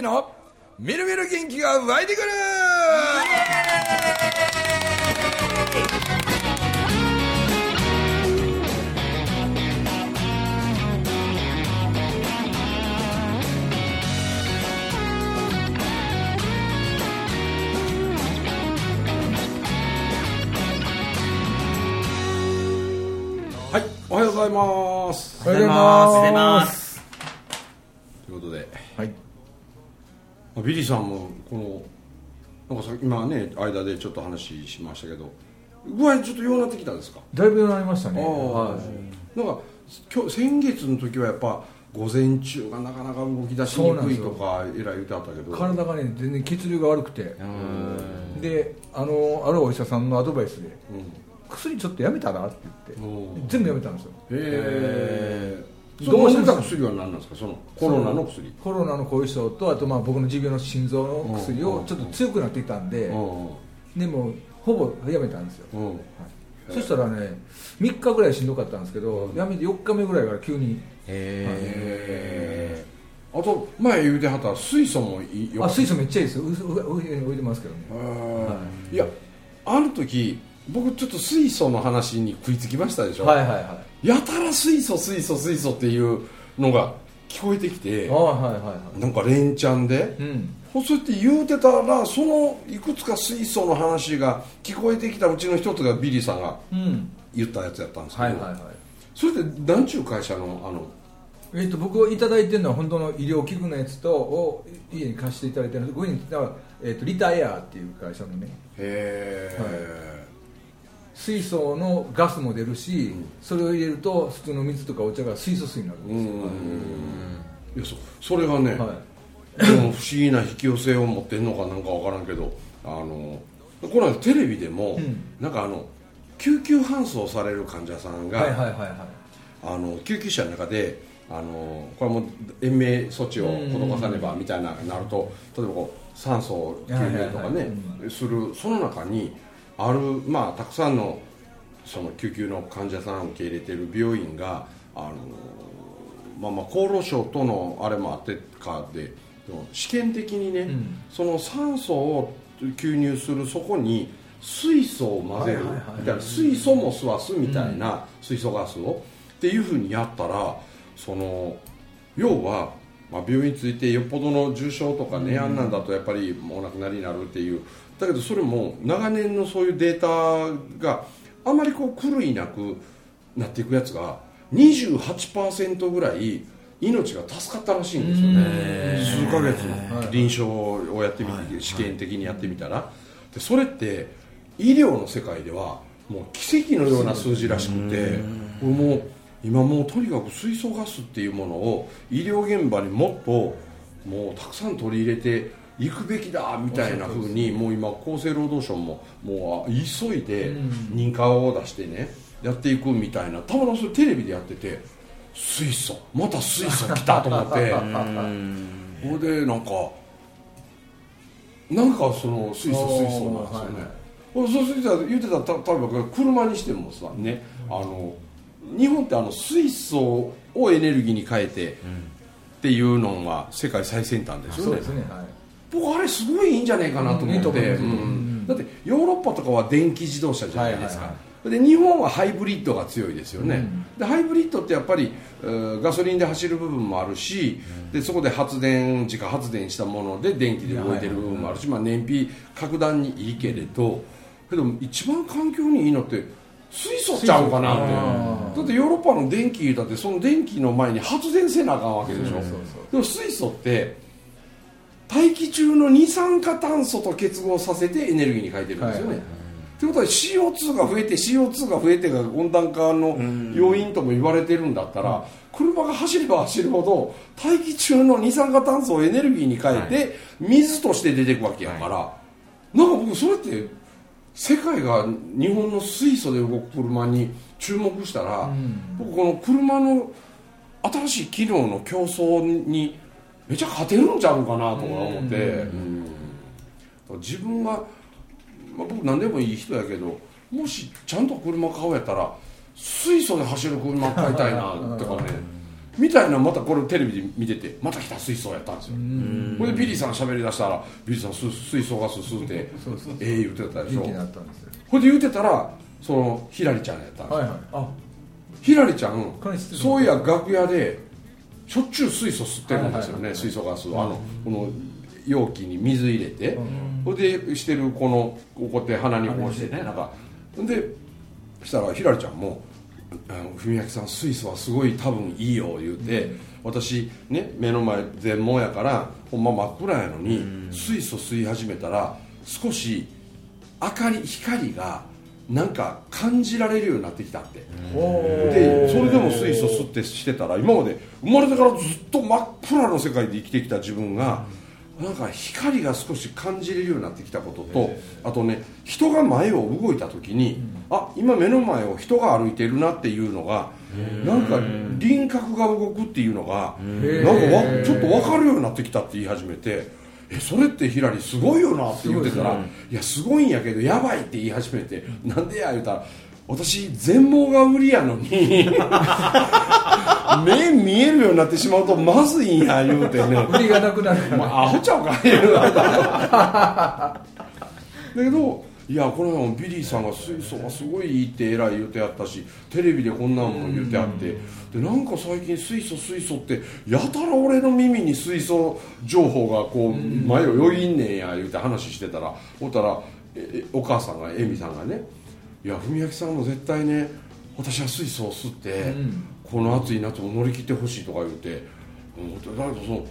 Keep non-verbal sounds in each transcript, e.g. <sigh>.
樹のみるみる元気が湧いてくる。はいおはようございます。おはようございますおはようございますということではいまあビリーさんもこのなんかさ今ね間でちょっと話しましたけど具合ちょっと弱くなってきたんですか？だいぶなりましたね。はい。なんか今日先月の時はやっぱ午前中がなかなか動き出しにくいとかえらい言ってあったけど。体がね全然血流が悪くて。であのあるお医者さんのアドバイスでうん。薬ちょっとやめたらって言って全部やめたんですよ。へえどうした薬は何なんですか？そのコロナの薬。コロナの後遺症とあとまあ僕の持病の心臓の薬うん。をちょっと強くなっていたんでうでもほぼやめたんですよ、はい。そしたらね3日ぐらいしんどかったんですけどやめて4日目ぐらいから急に。へえあと前言うてはった水素もいいよあ水素めっちゃいいですよ。うう上に置いてますけどね。い。やあの時僕ちょっと水素の話に食いつきましたでしょ、はいはいはい。やたら水素水素水素っていうのが聞こえてきてあはいはいはい。なんか連チャンでうん。そうやって言うてたらそのいくつか水素の話が聞こえてきたうちの一つがビリーさんがうん。言ったやつやったんですけど、はいはいはい。それって何ちゅう会社のあの？えっと僕いただいてるのは本当の医療器具のやつとを家に貸していただいてるのごにえっとリタエアっていう会社のね。へえ、水素のガスも出るし、それを入れると普通の水とかお茶が水素水になるんうん。ですよ、いやそそれがね、はい。でも不思議な引き寄せを持ってんのかなんかわからんけどあのこの間テレビでも、うん。なんかあの救急搬送される患者さんが、はいはいはいはい。あの救急車の中であのこれはもう延命措置を施さねばみたいななると例えばこう酸素救命とかはいはいねはい。するその中にある、まあ、たくさんのその救急の患者さんを受け入れている病院があの、まあ、まあ厚労省とのあれもあってかで試験的にね、ん。その酸素を吸入するそこに水素を混ぜる。みたいな水素も吸わすみたいな水素ガスをっていうふうにやったらその要は、まあ、病院についてよっぽどの重症とかね、あんなんだとやっぱりもうお亡くなりになるっていうだけどそれも長年のそういうデータがあまりこう狂いなくなっていくやつが28%ぐらい命が助かったらしいんですよね。数ヶ月。の臨床をやってみて試験的にやってみたら。でそれって医療の世界ではもう奇跡のような数字らしくてこれもう今もうとにかく水素ガスっていうものを医療現場にもっともうたくさん取り入れていくべきだみたいなふうにもう今厚生労働省ももう急いで認可を出してねやっていくみたいな。たまたまそれテレビでやってて水素また水素来たと思って。<laughs> ほいでなんかなんかその水素水素なんですよね、ほい。でそうすると言ってた例えば車にしてもさねあの日本ってあの水素をエネルギーに変えてっていうのは世界最先端ですよね。そうですねはい僕あれすごいいいんじゃないかなと思って、だってヨーロッパとかは電気自動車じゃないですか、で日本はハイブリッドが強いですよね、でハイブリッドってやっぱりガソリンで走る部分もあるし、でそこで発電自家発電したもので電気で動いてる部分もあるし、まあ、燃費格段にいいけれどけど一番環境にいいのって水素ちゃうかなってだってヨーロッパの電気だってその電気の前に発電せなあかんわけでしょ、でも水素って大気中の二酸化炭素と結合させてエネルギーに変えてるんですよね、はいってことは CO2 が増えて CO2 が増えてが温暖化の要因とも言われてるんだったら、車が走れば走るほど大気中の二酸化炭素をエネルギーに変えて水として出てくわけやから、なんか僕それって世界が日本の水素で動く車に注目したら、僕この車の新しい機能の競争にめちゃ勝てるんちゃうかなとか思って、うん。自分が、まあ、僕何でもいい人やけどもしちゃんと車買うやったら水素で走る車買いたいなとかね。みたいなまたこれテレビで見ててまた来た水槽やったんですよ。これでビリーさん喋りだしたらビリーさん水水素ガス吸うてええ言うてたでしょ。ほいで言うてたらそのひらりちゃんやったんですよ。はいはい。あ。ひらりちゃんそういや楽屋でしょっちゅう水素吸ってるんですよね、水素ガスを。あのこの容器に水入れて、うん。ほいでしてるこのこうやって鼻にこうしてねなんか。でしたらひらりちゃんも「あの文明さん水素はすごい多分いいよ」言うて、私ね目の前全盲やからほんま真っ暗やのに、水素吸い始めたら少し明かり光がなんか感じられるようになってきたって、でそれでも水素吸ってしてたら今まで生まれてからずっと真っ暗な世界で生きてきた自分が、なんか光が少し感じれるようになってきたこととあとね人が前を動いた時に、あ今目の前を人が歩いてるなっていうのがなんか輪郭が動くっていうのがーなんかわちょっと分かるようになってきたって言い始めて。えそれってひらりすごいよなって言ってたら、いやすごいんやけどやばいって言い始めて、なんでや言うたら私全盲が売りやのに <laughs> 目見えるようになってしまうとまずいんや言うてね。売りがなくなるアホちゃうか言うだけどいやこの間もビリーさんが水素がすごいいいって偉い言うてやったしテレビでこんなんも言うてあって。でなんか最近水素水素ってやたら俺の耳に水素情報がこう前をよぎんねんや言うて話してたらほったらえお母さんがエミさんがね「いや文明さんも絶対ね私は水素を吸って、ん。この暑い夏も乗り切ってほしい」とか言うてうんだけどその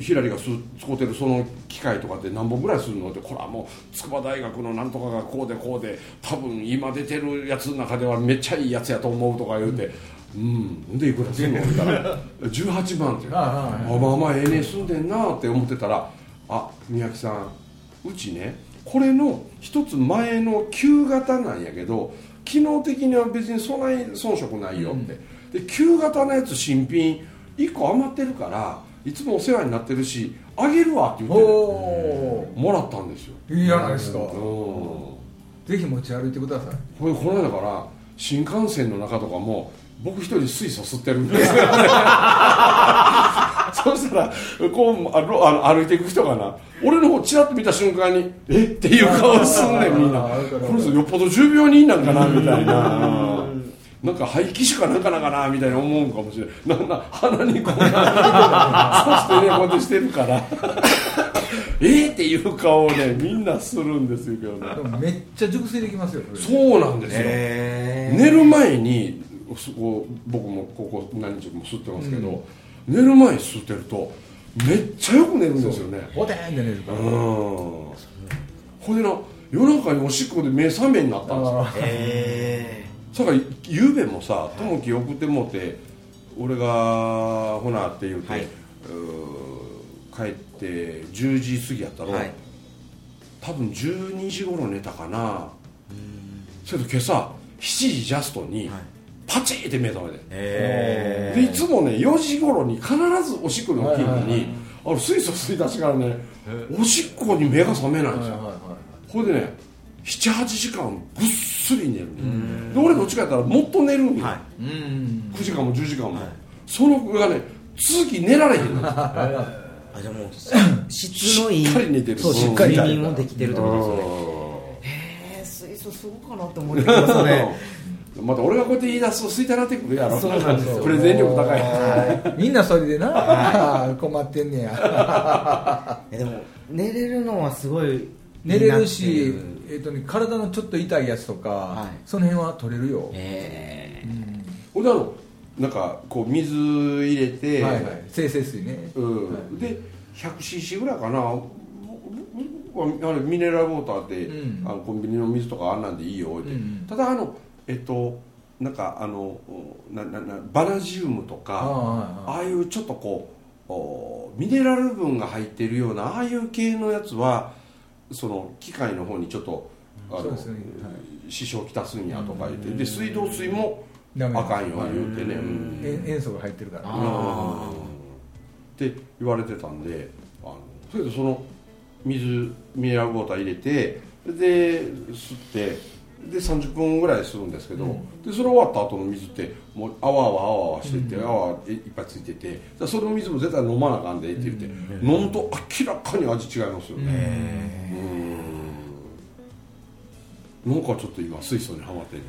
ひらりがす使うてるその機械とかって何本ぐらいするのってこれはもう筑波大学のなんとかがこうでこうで多分今出てるやつの中ではめっちゃいいやつやと思うとか言うて「うん、でいくらするの?」って言ったら「18万」って。あああまあまあええね住んでんなって思ってたら「あ宮城さんうちねこれの一つ前の旧型なんやけど機能的には別にそんなに遜色ないよ」って、で旧型のやつ新品1個余ってるからいつもお世話になってるしあげるわって言ってもらったんですよ。ーいいじゃないですか。うん。ぜひ持ち歩いてください。これこの間から新幹線の中とかも僕一人水素吸ってるんです。よ <laughs> そしたらこうあの歩いていく人がな俺の方チラッと見た瞬間に「え？っ?」ていう顔すんねんみんな。この人よっぽど重病人なんかなみたいななんか肺気腫かなんかなんかなみたいに思うんかもしれない。なんな鼻にこうなそしてねこうやってしてるから。<laughs> えっっていう顔をねみんなするんですよけどね。でもめっちゃ熟睡できますよそうなんですよ、寝る前にそこ僕もここ何日も吸ってますけど、寝る前に吸ってるとめっちゃよく寝るんですよね。ボテーンって寝るから。うん。ほいでな夜中におしっこで目覚めになったんですよ。あへそれからゆうべもさ友樹送ってもうて俺がほなって言うて、はい。うー帰って10時過ぎやったろ、はい。多分12時頃寝たかな。それと今朝7時ジャストにはい。パチーって目覚めて、えでいつもね4時頃に必ずおしっこに起きるのにあの水素吸い出してからねおしっこに目が覚めないんですよ、ほいでね78時間ぐっすり寝るね。で俺どっちかやったらもっと寝るんよ、はうん。9時間も10時間も、はい。その子がね続き寝られへんの。<laughs> あじゃあもう <laughs> 質のいいしっかり寝てる。そうしっかり睡眠もできてるってことですね。へえ水素すごかなって思ってきますね。<laughs> また俺がこうやって言い出すと吸いたなってくるやろ。そうなんですよ。プレゼン力高い。みんなそれでな困ってんねや。えでも寝れるのはすごい寝れるしえーとね、体のちょっと痛いやつとか、はい。その辺は取れるよ、えほん。であのなんかこう水入れて、はいはい。生成水ね、うん。はい。で 100cc ぐらいかな。僕はあれミネラルウォーターって、うん。あのコンビニの水とかあんなんでいいよって、うんただあのえっとなんかあのなななバナジウムとかああああいうちょっとこうおミネラル分が入ってるようなああいう系のやつはその機械の方にちょっとあの、そうですね。支障をきたすんやとか言ってで水道水もあかんよ言うてね、う塩素が入ってるからあって言われてたんであのそれでその水ミネラルウォーター入れてで吸ってで30分ぐらいするんですけど、うん。でそれ終わった後の水ってもうあわあわあわあわしてて、泡いっぱいついててだその水も絶対飲まなあかんでって言って、飲むと明らかに味違いますよね。うん。なんかちょっと今水素にはまってね。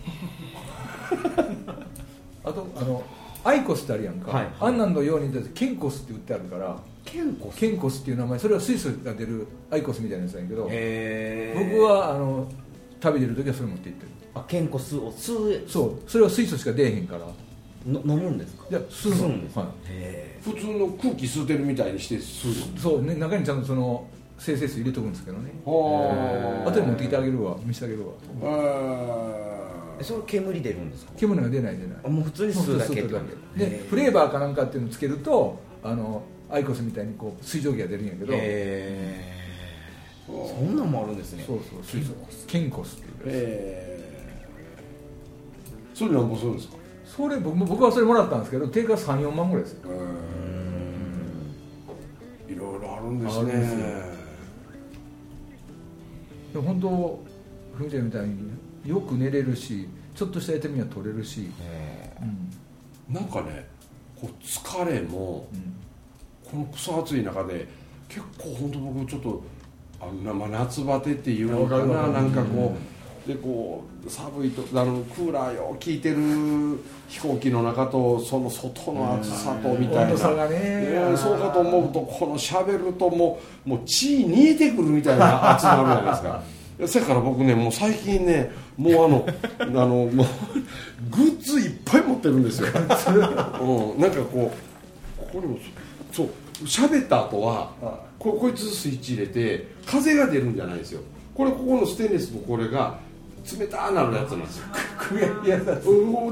<laughs> あとあのアイコスってあるやんか、はい。あんなんのようにケンコスって売ってあるからケンコス？ケンコスっていう名前それは水素が出るアイコスみたいなやつなんやけどへ僕はあの食べてる時はそれ持って行ってる。あケンコスを吸そう。それは水素しか出えへんから。うの飲むんですか？いや吸うんですか？はい。へ普通の空気吸ってるみたいにして吸うそう。ね中にちゃんとその生成水入れとくんですけどね。の後で持ってきてあげるわ。見せてあげるわ。えそれ煙出るんですか？煙が出ない出ない。あもう普通に吸うだけってことで。フレーバーかなんかっていうのをつけるとあのアイコスみたいにこう水蒸気が出るんやけど。へーそんなんもあるんですね。そうそう。水素ケンコスっていうえー、それなんぼするんですか？それ僕も僕はそれもらったんですけど定価34万ぐらいですよ。いろいろあるんですね。でも本当ふみちゃんみたいによく寝れるしちょっとした痛みは取れるし、うん。なんかねこう疲れもうん。この草暑い中で結構本当僕ちょっとあのなまあ夏バテっていうのかななんかこうでこう寒いとあのクーラーよ効いてる飛行機の中とその外の暑さとみたいな。そうかと思うとこの喋るともうもう血煮えてくるみたいな暑さあるじゃないですか。<laughs> そやから僕ねもう最近ねもうあの <laughs> あのもうグッズいっぱい持ってるんですよ、うん、なんかこうここにもそう喋った後はここいつスイッチ入れて風が出るんじゃないですよ。これここのステンレスのこれが冷たなるやつなんですよ。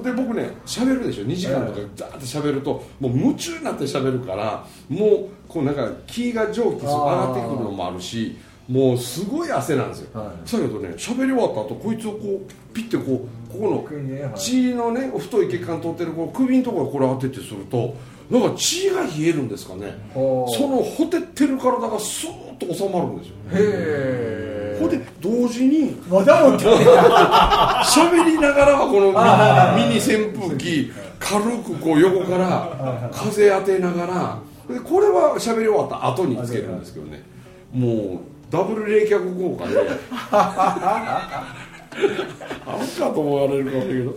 で僕ね喋るでしょ。2時間とかザーって喋るともう夢中になって喋るからもうこうなんか気が蒸気上がってくるのもあるしもうすごい汗なんですよ、はい。だけどね喋り終わった後こいつをこうピッてこうここの血のね太い血管通ってるこう首のところにこれ当ててするとなんか血が冷えるんですかね。そのほてってる体がスーッと収まるんですよへえ。ほんで同時にまだ持って。る <laughs> 喋りながらはこのミニ扇風機軽くこう横から風当てながらでこれは喋り終わった後につけるんですけどね。もうダブル冷却効果で。<laughs> あるかと思われるかもしれんけど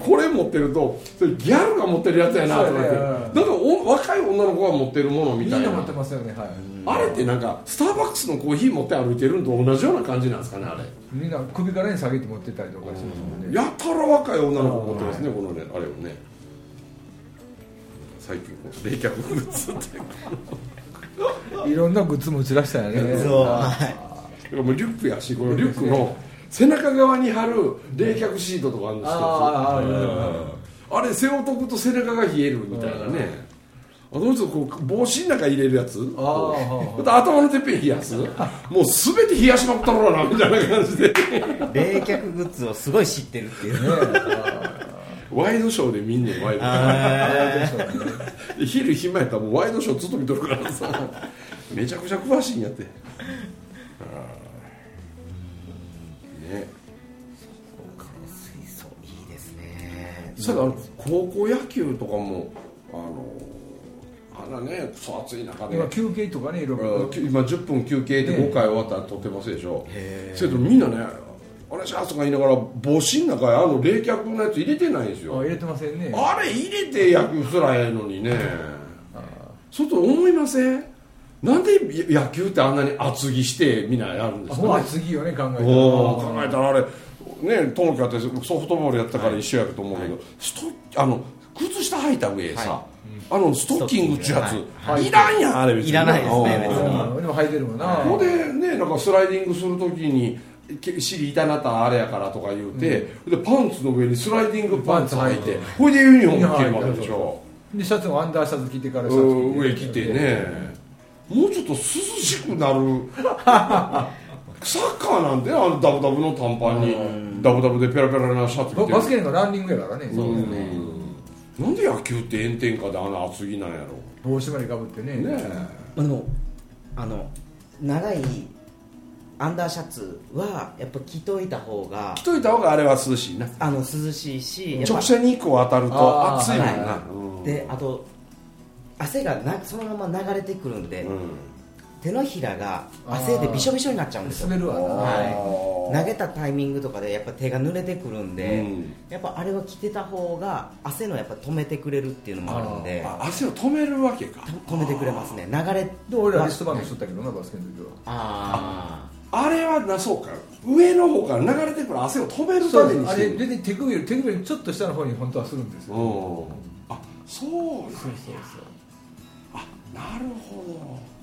これ持ってるとそれギャルが持ってるやつやなと思って。なんかお若い女の子が持ってるものみたいな。みんな持ってますよねはい。あれってなんかスターバックスのコーヒー持って歩いてるのと同じような感じなんですかねあれ。みんな首からね下げて持ってたりとかしますもんね。やたら若い女の子持ってますねこのねあれをね。最近こう冷却グッズってい <laughs> ろんなグッズも打ち出したよね。そう。はいもうリュックやしこのリュックの背中側に貼る冷却シートとかあるんですけど。あれ背を解くと背中が冷えるみたいなね。あの人こう帽子の中入れるやつ。頭のてっぺん冷やす。もう全て冷やしまくったろうなみたいな感じで。冷却グッズをすごい知ってるっていうね。<laughs> ワイドショーで見んねんワイド。ショー <laughs> 昼暇やったらもうワイドショーずっと見とるからさ。めちゃくちゃ詳しいんやってねそれからあの高校野球とかもあのあんなねクソ暑い中で。今休憩とかねいろいろ。うん今10分休憩でね5回終わったら撮ってますでしょ。へーそれとみんなね「お願いします」とか言いながら帽子の中にあの冷却のやつ入れてないんですよ。あ入れてませんね。あれ入れて野球すらええのにね。そうと思いません？なんで野球ってあんなに厚着してみんなやるんですかね。次よね考えたら。考えたらあれね友樹だってソフトボールやったから一緒やると思うけど、ストあの靴下履いた上さ、あのストッキングっちゅうやつ、はいい、らんやんあれ別に。いらないですねうん。別にうんでも履いてるもんな。ここでねなんかスライディングするときにけ尻痛なったらあれやからとか言うて、でパンツの上にスライディングパンツ履いてこれでユニフォーム着るわけでしょ。でシャツもアンダーシャツ着てからシャツうん上着てね。もうちょっと涼しくなる <laughs> サッカーなんであのダブダブの短パンにダブダブでペラペラなシャツ着てる。バスケのランニングやからね。うん。なんで野球って炎天下であんな厚着なんやろ。帽子までかぶってね。ねまあでもあの長いアンダーシャツはやっぱ着といた方が着といた方があれは涼しいな。あの涼しいし直射日光当たると暑いもんな、はうん。であと汗がなそのまま流れてくるんで、うん手のひらが汗でびしょびしょになっちゃうんですよ。滑るわな。はい、投げたタイミングとかでやっぱ手が濡れてくるんで、うん。やっぱあれは着てた方が汗のやっぱ止めてくれるっていうのもあるんで。あ汗を止めるわけか。止めてくれますね。流れで俺らリストバンドしとったけどなバスケの時は。ああれはなそうか。上の方から流れてくる汗を止めるためにあれ全然手首より手首よりちょっと下の方に本当はするんですよ。うんあそう。なんやそうそう。あなるほど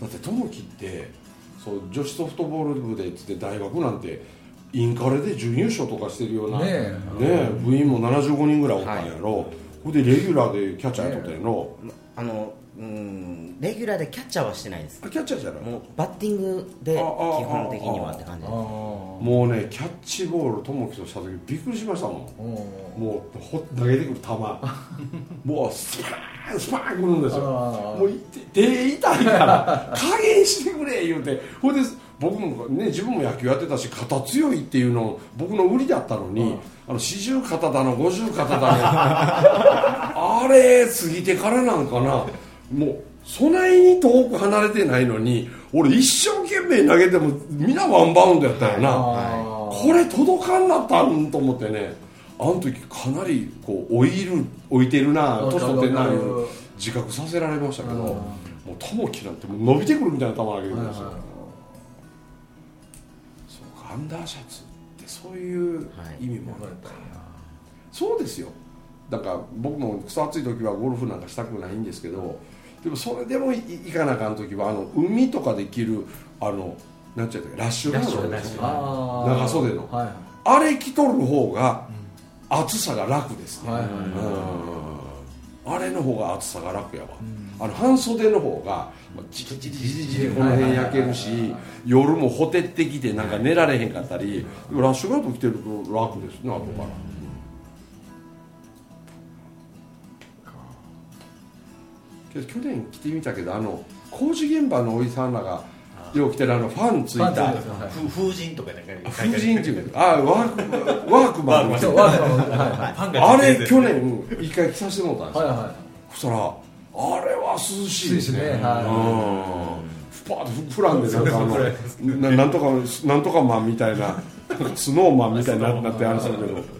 だって友樹ってそう女子ソフトボール部でっつって大学なんてインカレで準優勝とかしてるようなね部員も75人ぐらいおったんやろ、ほんでレギュラーでキャッチャーやっとったんやろ、ああのうんレギュラーでキャッチャーはしてないです。あキャッチャーじゃないもうバッティングで基本的にはって感じです。あもうねキャッチボール友樹とした時びっくりしましたもん。もうほ投げてくる球。<laughs> もうスパーンスパーンくるんですよ。もうい手痛いから加減してくれ言うて。ほいで僕もね自分も野球やってたし肩強いっていうの僕の売りだったのに、あの四十肩だの五十肩だの。<laughs> あれ過ぎてからなんかな。もうそないに遠く離れてないのに俺一生懸命投げても皆ワンバウンドやったよな、あこれ届かんなったんと思ってねあの時かなりこう置いる置いてるな年取ってんないう自覚させられましたけどうん。もう友樹なんてもう伸びてくるみたいな球投げてくるんですよ。はいはい。そうかアンダーシャツってそういう意味もあるのか、そうですよ。だから僕も草暑い時はゴルフなんかしたくないんですけどでもそれでもい行かなあかん時はあの海とかで着るあのなんちゃったっけラッシュガードラッシュあー長袖の。はい。あれ着とる方が暑さが楽ですね、はいはいうん。あれの方が暑さが楽やわ、あの半袖の方がまあじりじりじりじりこの辺焼けるし夜もほてってきてなんか寝られへんかったりラッシュガード着てると楽ですね後から、去年着てみたけどあの工事現場のおじさんらがよう着てるあのファンついた。風神とかなんか風神っていうかあワークワークマン。あれ去年一回着させてもらったんですよ、はいはそしたらあれは涼しいですね。とふらんでなんかあのななんとかなんとかマンみたいなスノーマンみたいになってあれするけど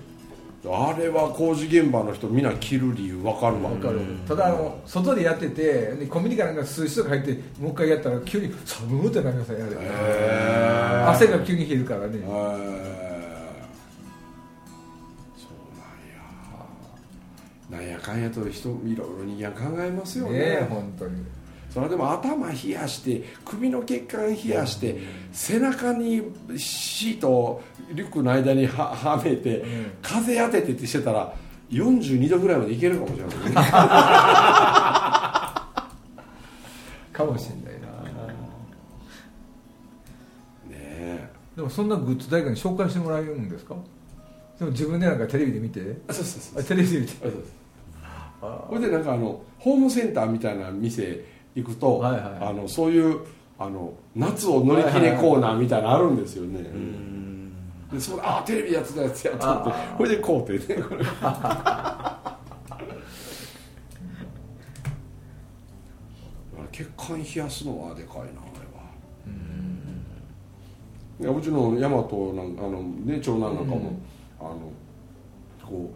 あれは工事現場の人みんな着る理由分かるわ。いわかる。ただあの外でやっててでコンビニかなんか数日とか入ってもう一回やったら急に寒ってなりますよね汗が急に冷えるからね。えー。そうなんや。なんやかんやと人いろいろ人間考えますよね。ねえ本当にそれでも頭冷やして首の血管冷やして背中にシートをリュックの間にははめて、ん。風当ててってしてたら42度ぐらいまでいけるかもしれない。ね <laughs> かもしれないな。ねえ。でもそんなグッズ誰かに紹介してもらえるんですか？でも自分でなんかテレビで見て。あそうそうそうあテレビで見て。そうそうそれでなんかあのホームセンターみたいな店行くと、はいはい。あのそういうあの夏を乗り切れコーナーみたいなのあるんですよね、でそれあテレビやってたやつやと思ってあこれでこうってね。これ血管冷やすのはでかいなあれは。いやうちの大和なんかあの、ね、長男なんかも、あのこ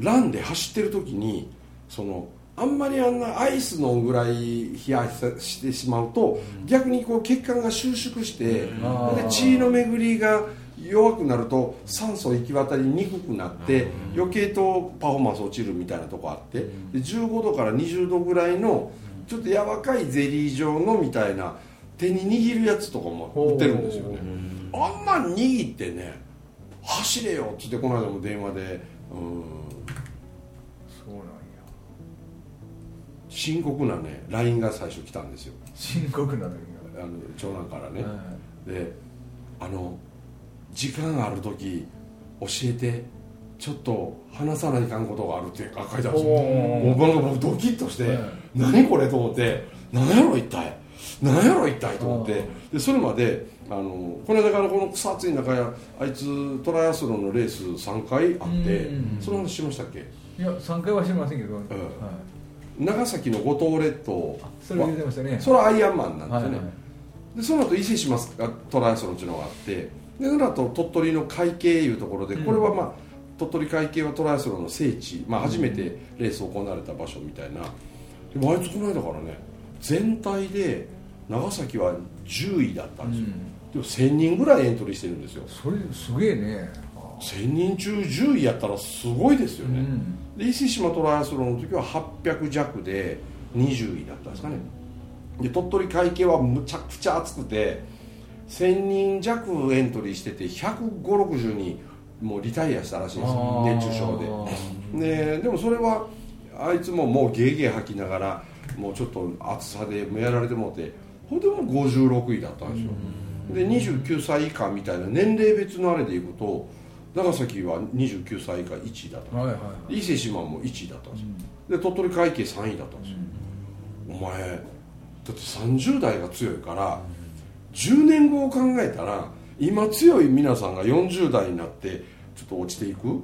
うランで走ってる時にそのあんまりあんなアイスのぐらい冷やしてしまうと、逆にこう血管が収縮して、で血の巡りが弱くなると酸素行き渡りにくくなって、余計とパフォーマンス落ちるみたいなとこあって、で15度から20度ぐらいのちょっと柔らかいゼリー状のみたいな手に握るやつとかも売ってるんですよね。あんなん握ってね走れよっつってこの間も電話でうん深刻なね LINE が最初来たんですよ。深刻なのよあの長男からね、はであの時間ある時教えてちょっと話さないかんことがあるって書いてあるんですよもうなんか僕ドキッとして、はい。何これと思って何やろ一体。なんやろ一体と思って。でそれまであのこの間からこの草暑い中やあいつトライアスロンのレース3回あってうんその話しましたっけ？いや3回は知りませんけど、はい、長崎の五島列島それ言ってましたね。それはアイアンマンなんですよね、はいはいでその後伊勢志摩がトライアスロンっていうのがあってでその後鳥取の海景いうところでこれはまあ、鳥取海景はトライアスロンの聖地、まあ、初めてレース行われた場所みたいな。でもあいつこの間からね全体で長崎は10位だったんですよ、でも1000人ぐらいエントリーしてるんですよ。それすげえね。1000人中10位やったらすごいですよね、で伊勢志摩トライアスロンの時は800弱で20位だったんですかね。で鳥取会計はむちゃくちゃ暑くて1000人弱エントリーしてて15060人もうリタイアしたらしいんですよ。熱中症で。ででもそれはあいつももうゲーゲー吐きながらもうちょっと暑さでやられてもうてほんでもう56位だったんですよ。で29歳以下みたいな年齢別のあれでいくと長崎は29歳以下1位だったはいはい伊勢志摩も1位だったんですよ、で鳥取会計3位だったんですよ、お前だって30代が強いから10年後を考えたら今強い皆さんが40代になってちょっと落ちていく、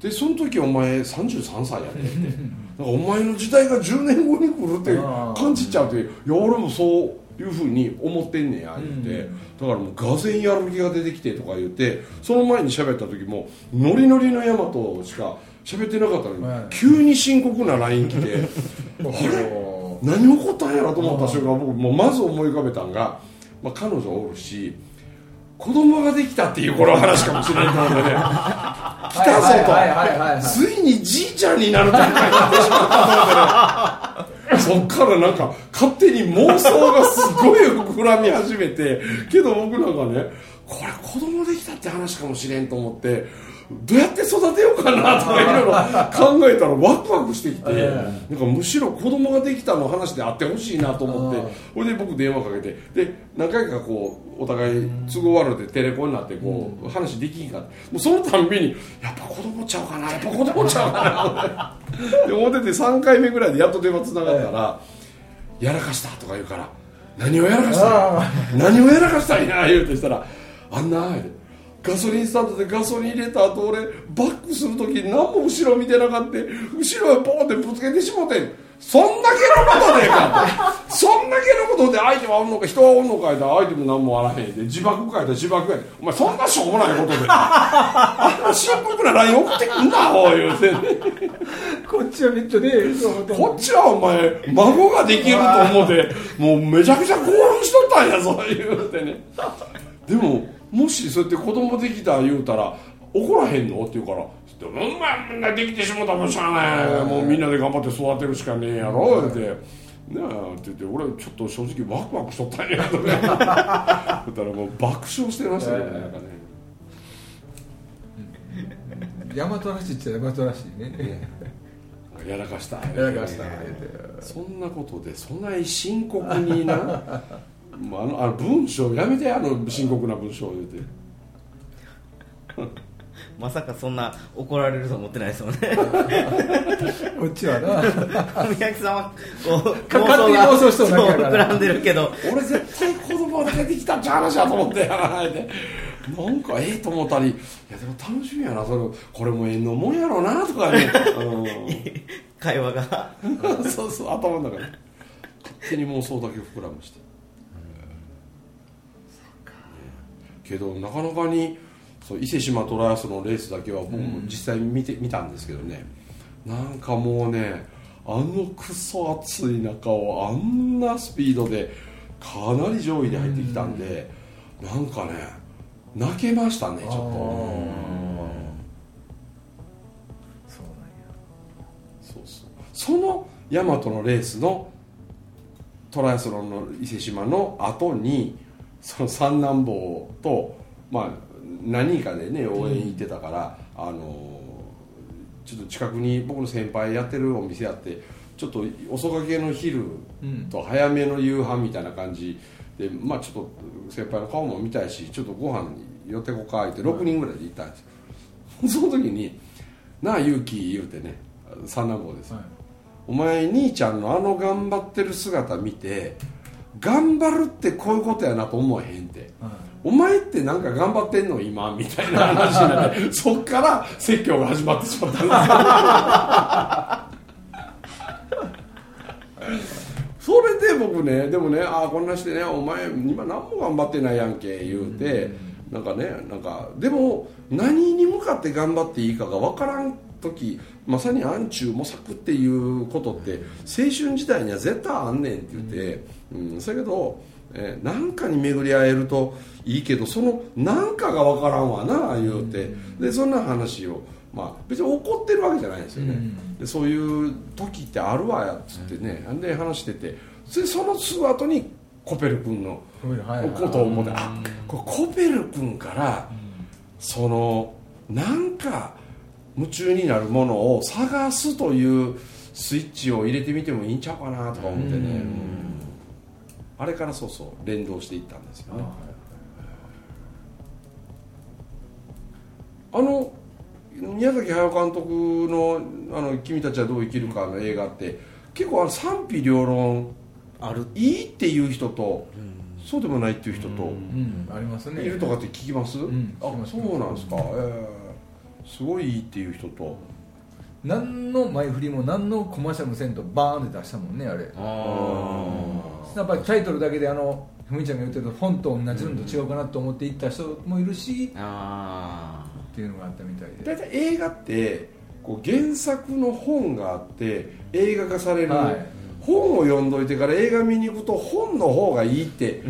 でその時お前33歳やでって。お前の時代が10年後に来るって感じちゃうっていや俺もそういうふうに思ってんねや言って、だからもうがぜんやる気が出てきてとか言ってその前に喋った時もノリノリの大和しか喋ってなかったのに、はい。急に深刻な LINE 来て <laughs> あれ？何起こったんやろと思った瞬間僕もうまず思い浮かべたんが、まあ、彼女おるし子供ができたっていう頃の話かもしれないと思うんでね <laughs> 来たぞと。ついにじいちゃんになる段階になってしまったと思ってねそっからなんか勝手に妄想がすごい膨らみ始めてけど僕なんかねこれ子供できたって話かもしれんと思ってどうやって育てようかなとかいろいろ考えたらワクワクしてきて、えなんかむしろ子供ができたの話であってほしいなと思ってそれで僕電話かけてで何回かこうお互い都合悪くてテレコになってこう、話できんかってもうそのたんびにやっぱ子供ちゃうかなやっぱ子供ちゃうかなで思ってて3回目ぐらいでやっと電話つながったら「やらかした」とか言うから「何をやらかした何をやらかしたんや」言うてしたら「あんな」言うてガソリンスタンドでガソリン入れた後俺バックする時何も後ろ見てなかった。後ろへポンってぶつけてしもてん。そんだけのことでかとそんだけのことで相手はおんのか人はおんのか言うたら相手も何もあらへんで。自爆書いたら自爆やで。お前そんなしょうもないことで。あんな深刻な LINE 送ってくんなおい言うて。こっちはめっちゃねこっちはお前孫ができると思ってもうめちゃくちゃ興奮しとったんやぞ言うてね。でももしそうやって子供できた言うたら怒らへんの？って言うから「うんまあみんなできてしもたもんしゃあない。もうみんなで頑張って育てるしかねえやろ」言うて「なあ」って言って俺ちょっと正直ワクワクしとったんやとか言ったらもう爆笑してましたねなんかね。大和らしいっちゃ大和らしいねやらかした。やらかした。そんなことでそんなに深刻にな？もうあのあの文章やめてあの深刻な文章を言うて。<laughs> まさかそんな怒られると思ってないですもんね。<laughs> こっちはな。文明さんはこうか勝手に妄想しとるだけやから。そう膨らんでるけど。俺絶対子供が出てきたっちゃう話だと思って。やらないでなんかええと思ったり。いやでも楽しみやなそれこれもええのもんやろうなとかね、<laughs> 会話が。うん、そうそう頭の中で。勝手に妄想だけ膨らまして、けどなかなかにそう伊勢志摩トライアスロンレースだけは僕も実際見て、見たんですけどね。なんかもうねあのクソ暑い中をあんなスピードでかなり上位で入ってきたんで、なんかね泣けましたねちょっと。そうなんや。そうそう。その大和のレースのトライアスロンの伊勢志摩の後にその三男坊とまあ何人かでね応援行ってたから、あのちょっと近くに僕の先輩やってるお店あってちょっと遅かけの昼と早めの夕飯みたいな感じで、まあちょっと先輩の顔も見たいしちょっとご飯に寄ってこかって6人ぐらいで行ったんですよ、<laughs> その時に「なあ勇気」言うてね三男坊です、はい。お前兄ちゃんのあの頑張ってる姿見て頑張るってこういうことやなと思えへんってお前ってなんか頑張ってんの今みたいな話になってそっから説教が始まってしまったんですよ。<laughs> それで僕ねでもねああこんなしてねお前今何も頑張ってないやんけ言うて、なんかねなんかでも何に向かって頑張っていいかが分からん時まさに暗中模索っていうことって青春時代には絶対あんねんって言って、うん、そやけどえーなんかに巡り合えるといいけどそのなんかが分からんわな言うて。でそんな話を、まあ、別に怒ってるわけじゃないんですよね、でそういう時ってあるわやっつってね、で話してて。でそのすぐ後にコペル君のはいはいことを思って、あこれコペル君から、そのなんか夢中になるものを探すというスイッチを入れてみてもいいんちゃうかなとか思ってね、うん。あれからそうそう連動していったんですよね。あの宮崎駿監督の「あの君たちはどう生きるか」の映画って結構あの賛否両論ある。いいっていう人と、そうでもないっていう人と、うん。ありますね。いるとかって聞きます、ん。あそうなんですか、えーすごいいいっていう人と。何の前振りも何のコマーシャルもせんとバーンって出したもんねあれ。やっぱりタイトルだけであのふみちゃんが言ってる本と同じのと違うかなと思って行った人もいるしあっていうのがあったみたいで。大体映画ってこう原作の本があって映画化される、はい。本を読んどいてから映画見に行くと本の方がいいって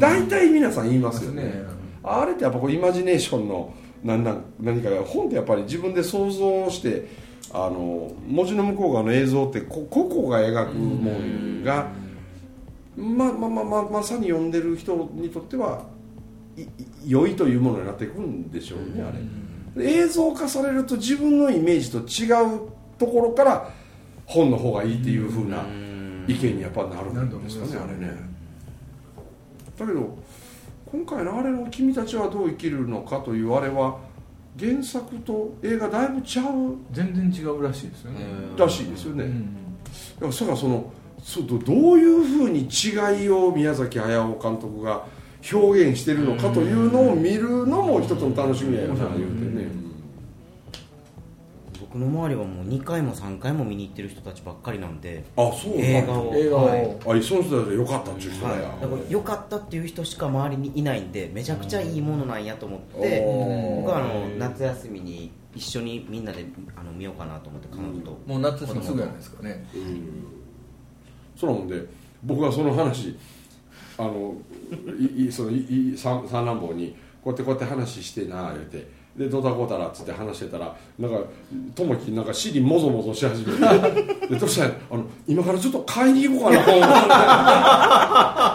大体皆さん言いますよね。あれってやっぱこうイマジネーションの何なん何かが本ってやっぱり自分で想像してあの文字の向こう側の映像ってこ個々が描くもんがまあまあまあまあまさに読んでる人にとってはいい良いというものになっていくんでしょうねあれ。映像化されると自分のイメージと違うところから本の方がいいっていうふうな意見にやっぱなるんですかね。あれね。だけど今回のあれの「君たちはどう生きるのか」というあれは原作と映画だいぶちゃう。全然違うらしいですよね、らしいですよね、うん。だからそのそうどどういうふうに違いを宮崎駿監督が表現してるのかというのを見るのも一つの楽しみやな言うてね、僕の周りはもう2回も3回も見に行ってる人たちばっかりなんであそうなんだ。映画を。映画を、はい。あその人たちでよかったっていう人だはい、から良かったっていう人しか周りにいないんでめちゃくちゃいいものなんやと思って僕はあの夏休みに一緒にみんなであの見ようかなと思って彼女と、もう夏休みすぐやないですかね。そんなもんで僕はその話あのいいそのいい三三男坊にこうやってこうやって話してな言うてでどうだこうだらっつって話してたらなんか友樹なんか尻もぞもぞし始めてでどうしたらあの今からちょっと買いに行こうかな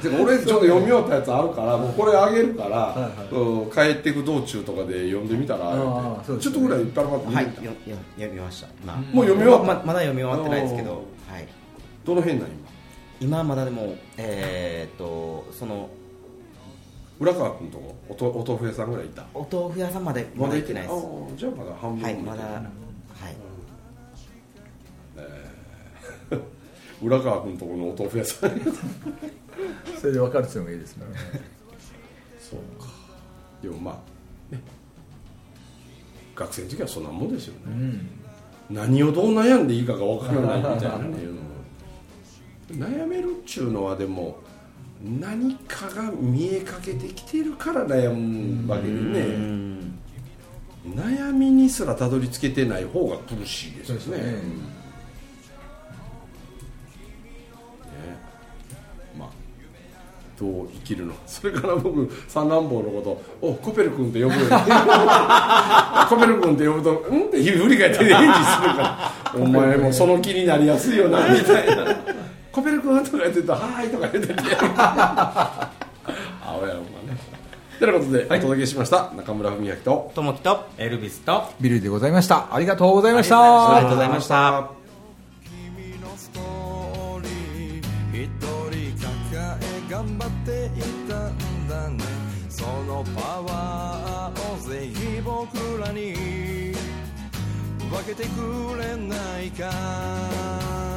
でも俺ちょっと読み終わったやつあるからもうこれあげるから、うん帰っていく道中とかで読んでみたらねちょっとぐらいパラパラと見てみた。はいよよ読みました今。もう読み終わった、ままだ読み終わってないですけど、はい、どの辺なん今？今はまだでもえーっとその浦川君とこおとお豆腐屋さんぐらいいた？お豆腐屋さんまでまだ行ってない。です。ああじゃあまだ半分はいまだはい。<laughs> 浦川君とこのお豆腐屋さん。それで分かる人がいいですね。そうか。でもまあね。学生の時はそんなもんですよね、うん。何をどう悩んでいいかがわからないみたいなね悩めるっちゅうのはでも何かが見えかけてきてるから悩むわけでうねん。悩みにすらたどり着けてない方が苦しいですよね。ねうんね。まあどう生きるの？<laughs> それから僕三男坊のことをコペル君って呼ぶように <laughs> コペル君って呼ぶと「うん?」っていう振り返って返事するから。お前もその気になりやすいよなみたいな「コペル君」とか言ってると「はーい」とか言っててあおやね。ということで、お届けしました。中村文明と。ともきと。エルビスと。ビリーでございました。ありがとうございましありがとうたございました。君のストーリー一人抱え頑張っていたんだね。そのパワーをぜひ僕らに。分けてくれないか